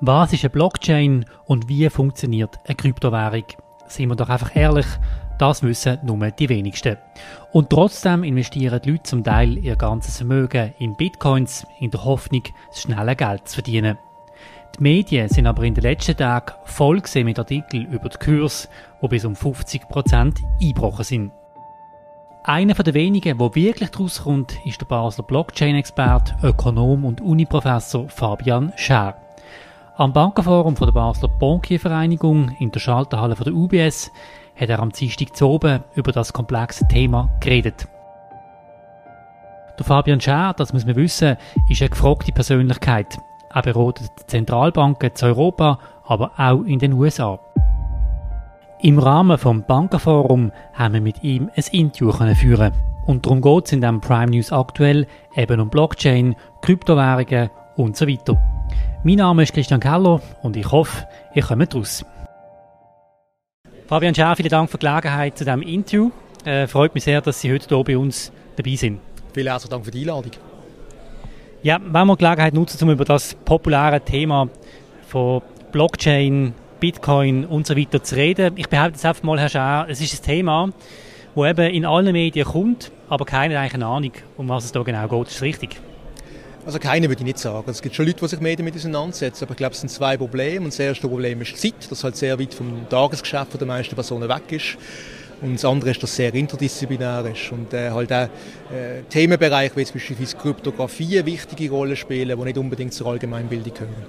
Was ist eine Blockchain und wie funktioniert eine Kryptowährung? Seien wir doch einfach ehrlich, das wissen nur die wenigsten. Und trotzdem investieren die Leute zum Teil ihr ganzes Vermögen in Bitcoins in der Hoffnung, das schnelle Geld zu verdienen. Die Medien sind aber in den letzten Tagen voll mit Artikeln über die Kurs, die bis um 50% eingebrochen sind. Einer der wenigen, der wirklich daraus kommt, ist der Basler Blockchain-Experte, Ökonom und Uniprofessor Fabian Scher. Am Bankenforum der Basler Bankiervereinigung in der Schalterhalle der UBS hat er am Dienstag zu oben über das komplexe Thema geredet. Der Fabian Scher, das muss man wissen, ist eine gefragte Persönlichkeit. Er beratet Zentralbanken zu Europa, aber auch in den USA. Im Rahmen vom Bankenforum haben wir mit ihm ein Interview führen und darum geht es in dem Prime News aktuell eben um Blockchain, Kryptowährungen und so weiter. Mein Name ist Christian Keller und ich hoffe, ihr kommt raus. Fabian Schär, vielen Dank für die Gelegenheit zu diesem Interview. Äh, freut mich sehr, dass Sie heute hier bei uns dabei sind. Vielen herzlichen Dank für die Einladung. Ja, wenn wir die Gelegenheit nutzen, um über das populäre Thema von Blockchain, Bitcoin und so weiter zu reden. Ich behaupte jetzt einfach mal, Herr Schär, es ist ein Thema, das eben in allen Medien kommt, aber keiner hat eine Ahnung, um was es da genau geht. Ist das richtig? Also keine würde ich nicht sagen. Es gibt schon Leute, die sich mehr damit auseinandersetzen, aber ich glaube, es sind zwei Probleme. Und das erste Problem ist die Zeit, das halt sehr weit vom Tagesgeschäft der meisten Personen weg ist. Und das andere ist, dass es sehr interdisziplinär ist und äh, halt auch äh, Themenbereiche wie jetzt beispielsweise Kryptographie eine wichtige Rolle spielen, die nicht unbedingt zur Allgemeinbildung gehören.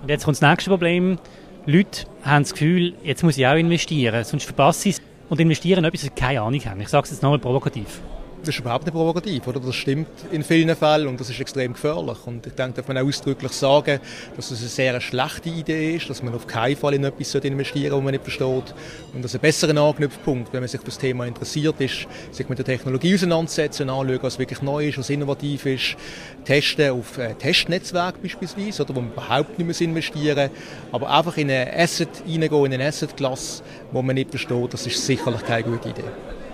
Und jetzt kommt das nächste Problem. Leute haben das Gefühl, jetzt muss ich auch investieren, sonst verpasse ich es und investieren etwas, das sie keine Ahnung haben. Ich sage es jetzt nochmal provokativ. Das ist überhaupt nicht provokativ, oder? Das stimmt in vielen Fällen und das ist extrem gefährlich. Und ich denke, darf man auch ausdrücklich sagen, dass es eine sehr schlechte Idee ist, dass man auf keinen Fall in etwas investieren sollte, was man nicht versteht. Und dass ein besserer Anknüpfpunkt, wenn man sich für das Thema interessiert ist, sich mit der Technologie auseinandersetzen, anschauen, was wirklich neu ist, was innovativ ist, testen auf äh, Testnetzwerk beispielsweise, oder, wo man überhaupt nicht mehr investieren aber einfach in ein Asset reingehen, in eine Asset-Klasse, wo man nicht versteht, das ist sicherlich keine gute Idee.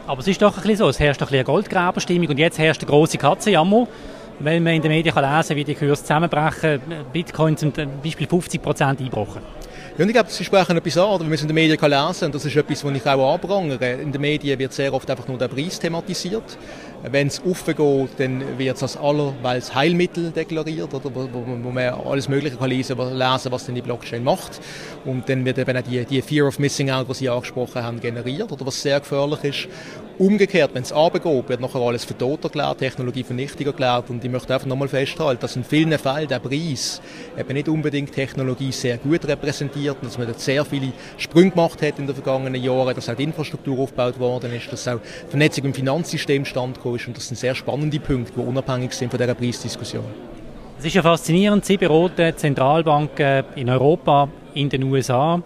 Aber es ist doch ein bisschen so, es herrscht ein bisschen Goldgräberstimmung und jetzt herrscht eine große Katzenjammer, weil man in den Medien kann lesen wie die Kurse zusammenbrechen. Bitcoin zum Beispiel 50 Prozent eingebrochen. Ja, und ich glaube, Sie sprechen etwas an, wie wir es in den Medien lesen und das ist etwas, was ich auch anprangere. In den Medien wird sehr oft einfach nur der Preis thematisiert. Wenn es aufgeht, dann wird es als allerweils Heilmittel deklariert, oder, wo, wo, wo man alles Mögliche kann lesen, lesen, was denn die Blockchain macht. Und dann wird eben auch die, die Fear of Missing Out, die Sie angesprochen haben, generiert, oder was sehr gefährlich ist. Umgekehrt, wenn es runtergeht, wird nachher alles für tot erklärt, Technologie für nichtig erklärt. Und ich möchte einfach nochmal festhalten, dass in vielen Fällen der Preis eben nicht unbedingt Technologie sehr gut repräsentiert und dass man dort sehr viele Sprünge gemacht hat in den vergangenen Jahren, dass auch die Infrastruktur aufgebaut worden ist, dass auch die Vernetzung im Finanzsystem standgekommen ist. Und das sind sehr spannende Punkte, die unabhängig sind von dieser Preisdiskussion. Es ist ja faszinierend, Sie beraten Zentralbanken in Europa, in den USA.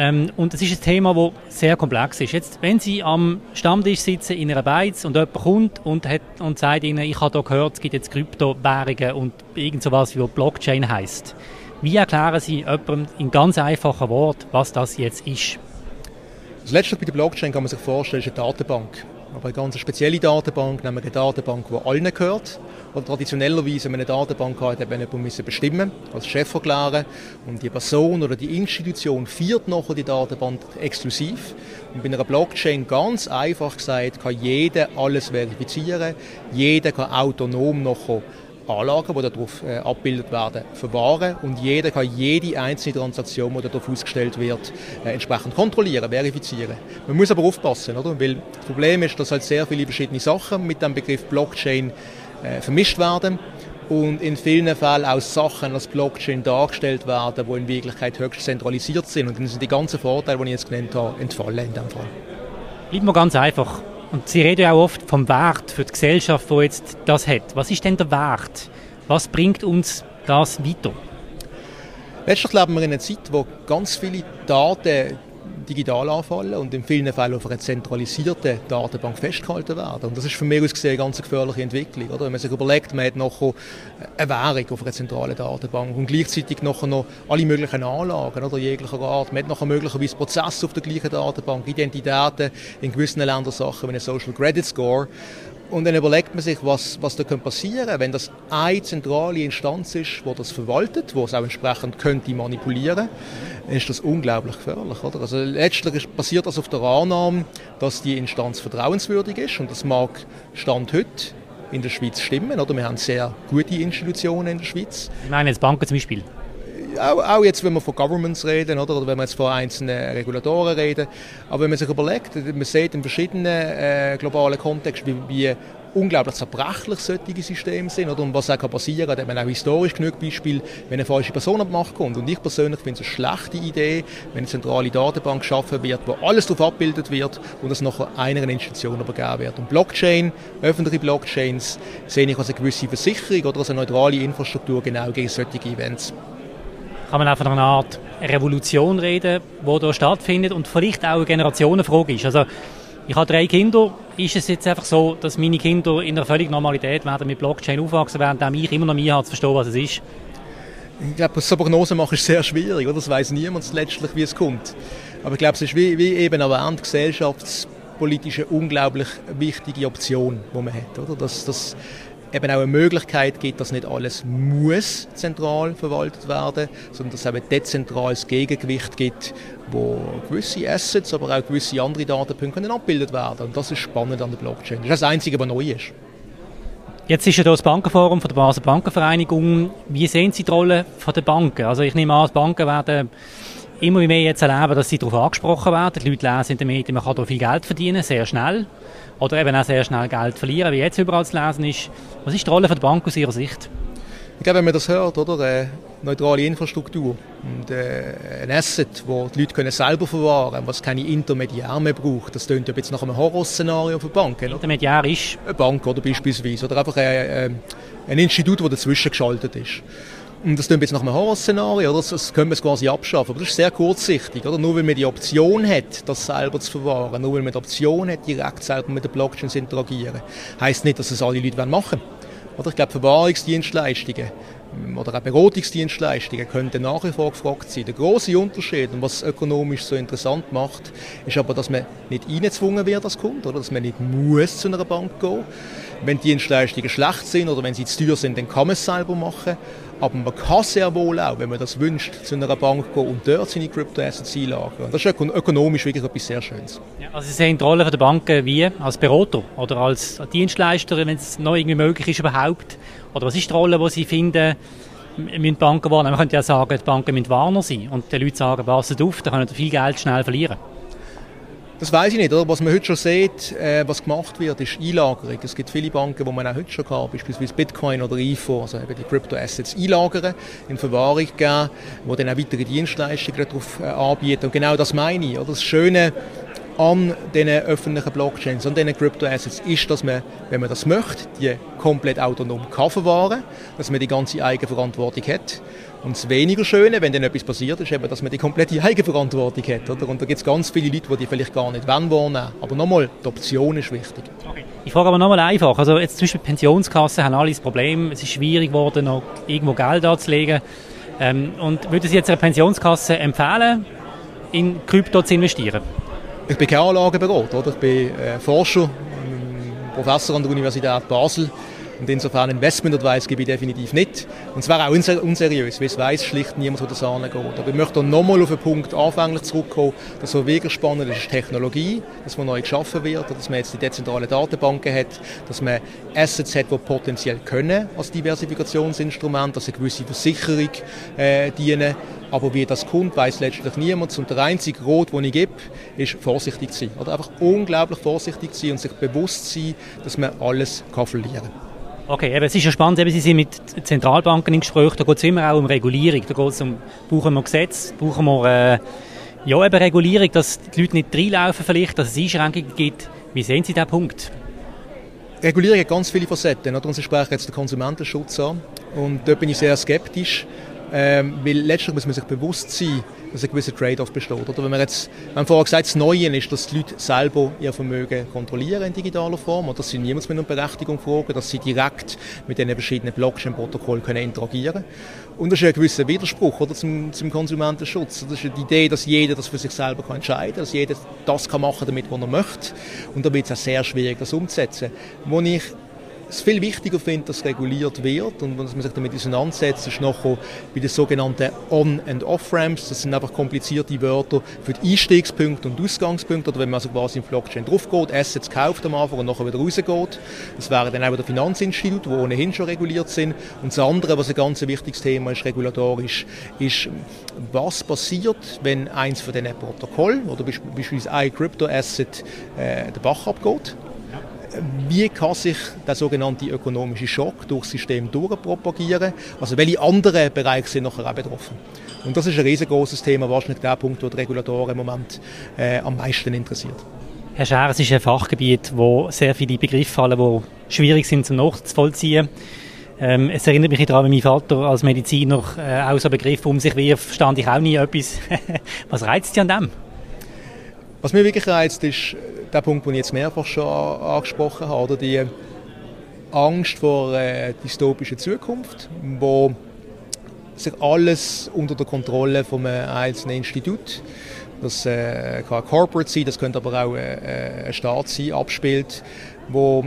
Ähm, und es ist ein Thema, das sehr komplex ist. Jetzt, wenn Sie am Stammtisch sitzen in einer Beiz und jemand kommt und, hat, und sagt Ihnen, ich habe da gehört, es gibt jetzt Kryptowährungen und irgend sowas wie Blockchain heißt. Wie erklären Sie jemandem in ganz einfachen Worten, was das jetzt ist? Das Letzte bei der Blockchain kann man sich vorstellen, ist eine Datenbank. Aber eine ganz spezielle Datenbank, nämlich eine Datenbank, die allen gehört. Und traditionellerweise, wenn man eine Datenbank hat, hat man jemanden bestimmen als Chef erklären. Und die Person oder die Institution führt nachher die Datenbank exklusiv. Und bei einer Blockchain ganz einfach gesagt, kann jeder alles verifizieren. Jeder kann autonom nachher Anlagen, die darauf äh, abgebildet werden, verwahren und jeder kann jede einzelne Transaktion, die darauf ausgestellt wird, äh, entsprechend kontrollieren, verifizieren. Man muss aber aufpassen, oder? weil das Problem ist, dass halt sehr viele verschiedene Sachen mit dem Begriff Blockchain äh, vermischt werden und in vielen Fällen auch Sachen als Blockchain dargestellt werden, die in Wirklichkeit höchst zentralisiert sind und dann sind die ganzen Vorteile, die ich jetzt genannt habe, entfallen in dem Fall. Bleibt mal ganz einfach. Und Sie reden ja auch oft vom Wert für die Gesellschaft, wo jetzt das hat. Was ist denn der Wert? Was bringt uns das weiter? Letztlich leben wir in einer Zeit, wo ganz viele Daten digital anfallen und in vielen Fällen auf einer zentralisierten Datenbank festgehalten werden. Und das ist von mir aus gesehen eine ganz gefährliche Entwicklung. Oder? Wenn man sich überlegt, man hat noch eine Währung auf einer zentralen Datenbank und gleichzeitig noch alle möglichen Anlagen oder jeglicher Art. Man hat noch möglicherweise Prozesse auf der gleichen Datenbank, Identitäten, in gewissen Ländern Sachen wie ein Social Credit Score. Und dann überlegt man sich, was, was da passieren könnte, wenn das eine zentrale Instanz ist, die das verwaltet, wo es auch entsprechend könnte manipulieren, ist das unglaublich gefährlich. Oder? Also letztlich passiert das auf der Annahme, dass die Instanz vertrauenswürdig ist und das mag Stand heute in der Schweiz stimmen. Oder? Wir haben sehr gute Institutionen in der Schweiz. Ich meine jetzt Banken zum Beispiel auch, auch, jetzt, wenn wir von Governments reden oder, oder wenn wir jetzt von einzelnen Regulatoren reden. Aber wenn man sich überlegt, man sieht in verschiedenen äh, globalen Kontexten, wie, wie unglaublich zerbrechlich solche Systeme sind oder und was auch passieren kann. Da haben wir auch historisch genug Beispiele, wenn eine falsche Person an die Macht kommt. Und ich persönlich finde es eine schlechte Idee, wenn eine zentrale Datenbank geschaffen wird, wo alles darauf abgebildet wird und es nachher einer Institution übergeben wird. Und Blockchain, öffentliche Blockchains, sehe ich als eine gewisse Versicherung oder als eine neutrale Infrastruktur genau gegen solche Events kann man auch von einer Art Revolution reden, die hier stattfindet und vielleicht auch eine Generationenfrage ist. Also ich habe drei Kinder. Ist es jetzt einfach so, dass meine Kinder in einer völligen Normalität werden mit Blockchain aufwachsen, während ich immer noch Mühe habe, zu verstehen, was es ist? Ich glaube, so Prognosen machen ist sehr schwierig. Oder? Das weiß niemand letztlich, wie es kommt. Aber ich glaube, es ist wie, wie eben erwähnt, gesellschaftspolitische unglaublich wichtige Option, die man hat. Oder? Das, das eben auch eine Möglichkeit gibt, dass nicht alles muss zentral verwaltet werden, sondern dass es eben dezentrales Gegengewicht gibt, wo gewisse Assets, aber auch gewisse andere Datenpunkte können abgebildet werden. Und das ist spannend an der Blockchain. Das ist das Einzige, was neu ist. Jetzt ist ja das Bankenforum von der Basel Bankenvereinigung. Wie sehen Sie die Rolle der Banken? Also ich nehme an, die Banken werden immer mehr jetzt erleben, dass sie darauf angesprochen werden. Die Leute lesen in den Medien, man kann da viel Geld verdienen, sehr schnell. Oder eben auch sehr schnell Geld verlieren, wie jetzt überall zu lesen ist. Was ist die Rolle der Bank aus Ihrer Sicht? Ich glaube, wenn man das hört, oder? Eine neutrale Infrastruktur und äh, ein Asset, wo die Leute können selber verwahren können, was keine Intermediär mehr braucht. Das klingt ja jetzt nach einem Horrorszenario für Banken. Intermediär ist? Eine Bank oder beispielsweise. Oder einfach ein, ein Institut, das dazwischen geschaltet ist. Und das klingt jetzt nach einem Horrorszenario, oder? Das können wir es quasi abschaffen. Aber das ist sehr kurzsichtig, oder? Nur weil man die Option hat, das selber zu verwahren, nur weil man die Option hat, direkt selber mit der Blockchain zu interagieren, heisst nicht, dass es alle Leute machen wollen. Oder? Ich glaube, Verwahrungsdienstleistungen oder auch Beratungsdienstleistungen könnten nach wie vor gefragt sein. Der große Unterschied und was es ökonomisch so interessant macht, ist aber, dass man nicht eingezwungen wird als Kunde, oder dass man nicht muss zu einer Bank gehen. Wenn die Dienstleistungen schlecht sind oder wenn sie zu teuer sind, dann kann man es selber machen. Aber man kann sehr wohl auch, wenn man das wünscht, zu einer Bank gehen und dort seine Crypto-Assets einlagern. Das ist ökonomisch wirklich etwas sehr Schönes. Ja, also Sie sehen die Rolle der Banken wie? Als Berater oder als Dienstleister, wenn es noch irgendwie möglich ist überhaupt? Oder was ist die Rolle, die Sie finden, müssen Banken warnen? Man könnte ja sagen, die Banken müssen Warner sein und die Leute sagen, passt auf, da können viel Geld schnell verlieren. Das weiß ich nicht. Oder? Was man heute schon sieht, äh, was gemacht wird, ist Einlagerung. Es gibt viele Banken, wo man auch heute schon kann, beispielsweise Bitcoin oder IFO, also eben die Crypto-Assets einlagern, in Verwahrung geben, wo dann auch weitere Dienstleistungen darauf äh, anbieten. Und genau das meine ich. Oder? Das Schöne an diesen öffentlichen Blockchains, an diesen Crypto-Assets, ist, dass man, wenn man das möchte, die komplett autonom kann verwahren dass man die ganze Eigenverantwortung hat. Und das weniger Schöne, wenn dann etwas passiert, ist eben, dass man die komplette Eigenverantwortung hat. Oder? Und da gibt es ganz viele Leute, die vielleicht gar nicht wollen wahrnehmen. Aber nochmal, die Option ist wichtig. Okay. Ich frage aber nochmal einfach. Also jetzt zum Beispiel Pensionskassen haben alle das Problem, es ist schwierig geworden, noch irgendwo Geld anzulegen. Ähm, und würden Sie jetzt einer Pensionskasse empfehlen, in Krypto zu investieren? Ich bin kein Anlageberater, oder? ich bin äh, Forscher, Professor an der Universität Basel und insofern Investment Advice gebe ich definitiv nicht. Und es wäre auch unser unseriös, weil es weiß schlicht niemand, wo das angeht. Aber ich möchte nochmal auf den Punkt anfänglich zurückkommen, dass so wirklich spannend ist, Technologie, dass man neu geschaffen wird, dass man jetzt die dezentrale Datenbanken hat, dass man Assets hat, die potenziell können als Diversifikationsinstrument, dass eine gewisse Versicherung äh, dienen. Aber wie das kommt, weiß letztlich niemand. Und der einzige Rot, den ich gebe, ist vorsichtig zu sein. Oder einfach unglaublich vorsichtig sein und sich bewusst sein, dass man alles kann verlieren kann. Okay, eben, es ist ja spannend, eben, Sie sind mit Zentralbanken in Gespräch, da geht es immer auch um Regulierung, da geht es um, brauchen wir Gesetze, brauchen wir äh, ja, eben Regulierung, dass die Leute nicht reinlaufen vielleicht, dass es Einschränkungen gibt. Wie sehen Sie diesen Punkt? Regulierung hat ganz viele Facetten, Sie sprechen jetzt den Konsumentenschutz an und da bin ich sehr skeptisch, Ähm, weil letztlich muss man sich bewusst sein, dass ein gewisser Trade-off besteht. Oder wenn man jetzt, wir haben vorher gesagt, das Neue ist, dass die Leute selber ihr Vermögen kontrollieren in digitaler Form, oder dass sie niemals mit einer Berechtigung fragen, dass sie direkt mit den verschiedenen Blockchain-Protokollen können interagieren Und das ist ein gewisser Widerspruch oder, zum, zum Konsumentenschutz. Das ist die Idee, dass jeder das für sich selber kann entscheiden kann, dass jeder das kann machen damit, was er möchte. Und da wird es auch sehr schwierig, das umzusetzen. Wo ich es viel wichtiger finde, dass reguliert wird und dass man sich damit auseinandersetzt, ist nachher bei den sogenannten On- und Off-Ramps. Das sind einfach komplizierte Wörter für die Einstiegspunkte und Ausgangspunkte. Oder wenn man also quasi in Blockchain draufgeht, Assets kauft am Anfang und nachher wieder rausgeht. Das wären dann auch wieder Finanzinstitute, die ohnehin schon reguliert sind. Und das andere, was ein ganz wichtiges Thema ist, regulatorisch, ist, was passiert, wenn eins von diesen Protokollen oder beispielsweise ein Crypto-Asset äh, den Bach abgeht wie kann sich der sogenannte ökonomische Schock durch das System durchpropagieren? Also welche anderen Bereiche sind nachher auch betroffen? Und das ist ein riesengroßes Thema, wahrscheinlich der Punkt, der die Regulatoren im Moment äh, am meisten interessiert. Herr Scher, es ist ein Fachgebiet, wo sehr viele Begriffe fallen, die schwierig sind zum nachzuvollziehen. Ähm, es erinnert mich daran, wie mein Vater als Mediziner äh, auch so Begriffe um sich wirft, verstand ich auch nie etwas. Was reizt Sie an dem? Was mir wirklich reizt, ist der Punkt, den ich jetzt mehrfach schon angesprochen habe, oder die Angst vor einer dystopischen Zukunft, wo sich alles unter der Kontrolle von einem einzelnen Institut, das äh, kann Corporate sein, das könnte aber auch äh, ein Staat sein, abspielt, wo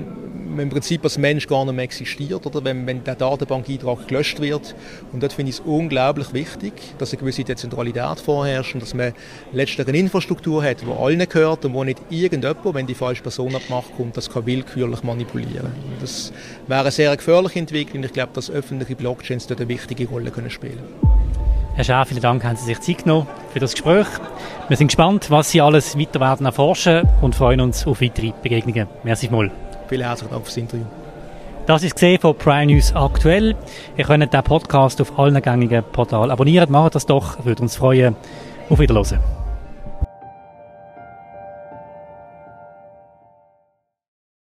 im Prinzip als Mensch gar nicht mehr existiert, oder wenn, wenn der Datenbankeintrag gelöscht wird. Und dort finde ich es unglaublich wichtig, dass eine gewisse Dezentralität vorherrscht und dass man letztlich eine Infrastruktur hat, die allen gehört und wo nicht irgendjemand, wenn die falsche Person Macht kommt, das kann willkürlich manipulieren. Und das wäre eine sehr gefährliche Entwicklung. Ich glaube, dass öffentliche Blockchains dort eine wichtige Rolle können spielen Herr Schaaf, vielen Dank, haben Sie sich Zeit genommen für das Gespräch. Wir sind gespannt, was Sie alles weiter werden erforschen und freuen uns auf weitere Begegnungen. Merci mal. Vielen herzlichen Dank fürs Interview. Das ist gesehen von Prime News aktuell. Ihr könnt den Podcast auf allen gängigen Portalen abonnieren. Macht das doch, würde uns freuen. Auf Wiederhören.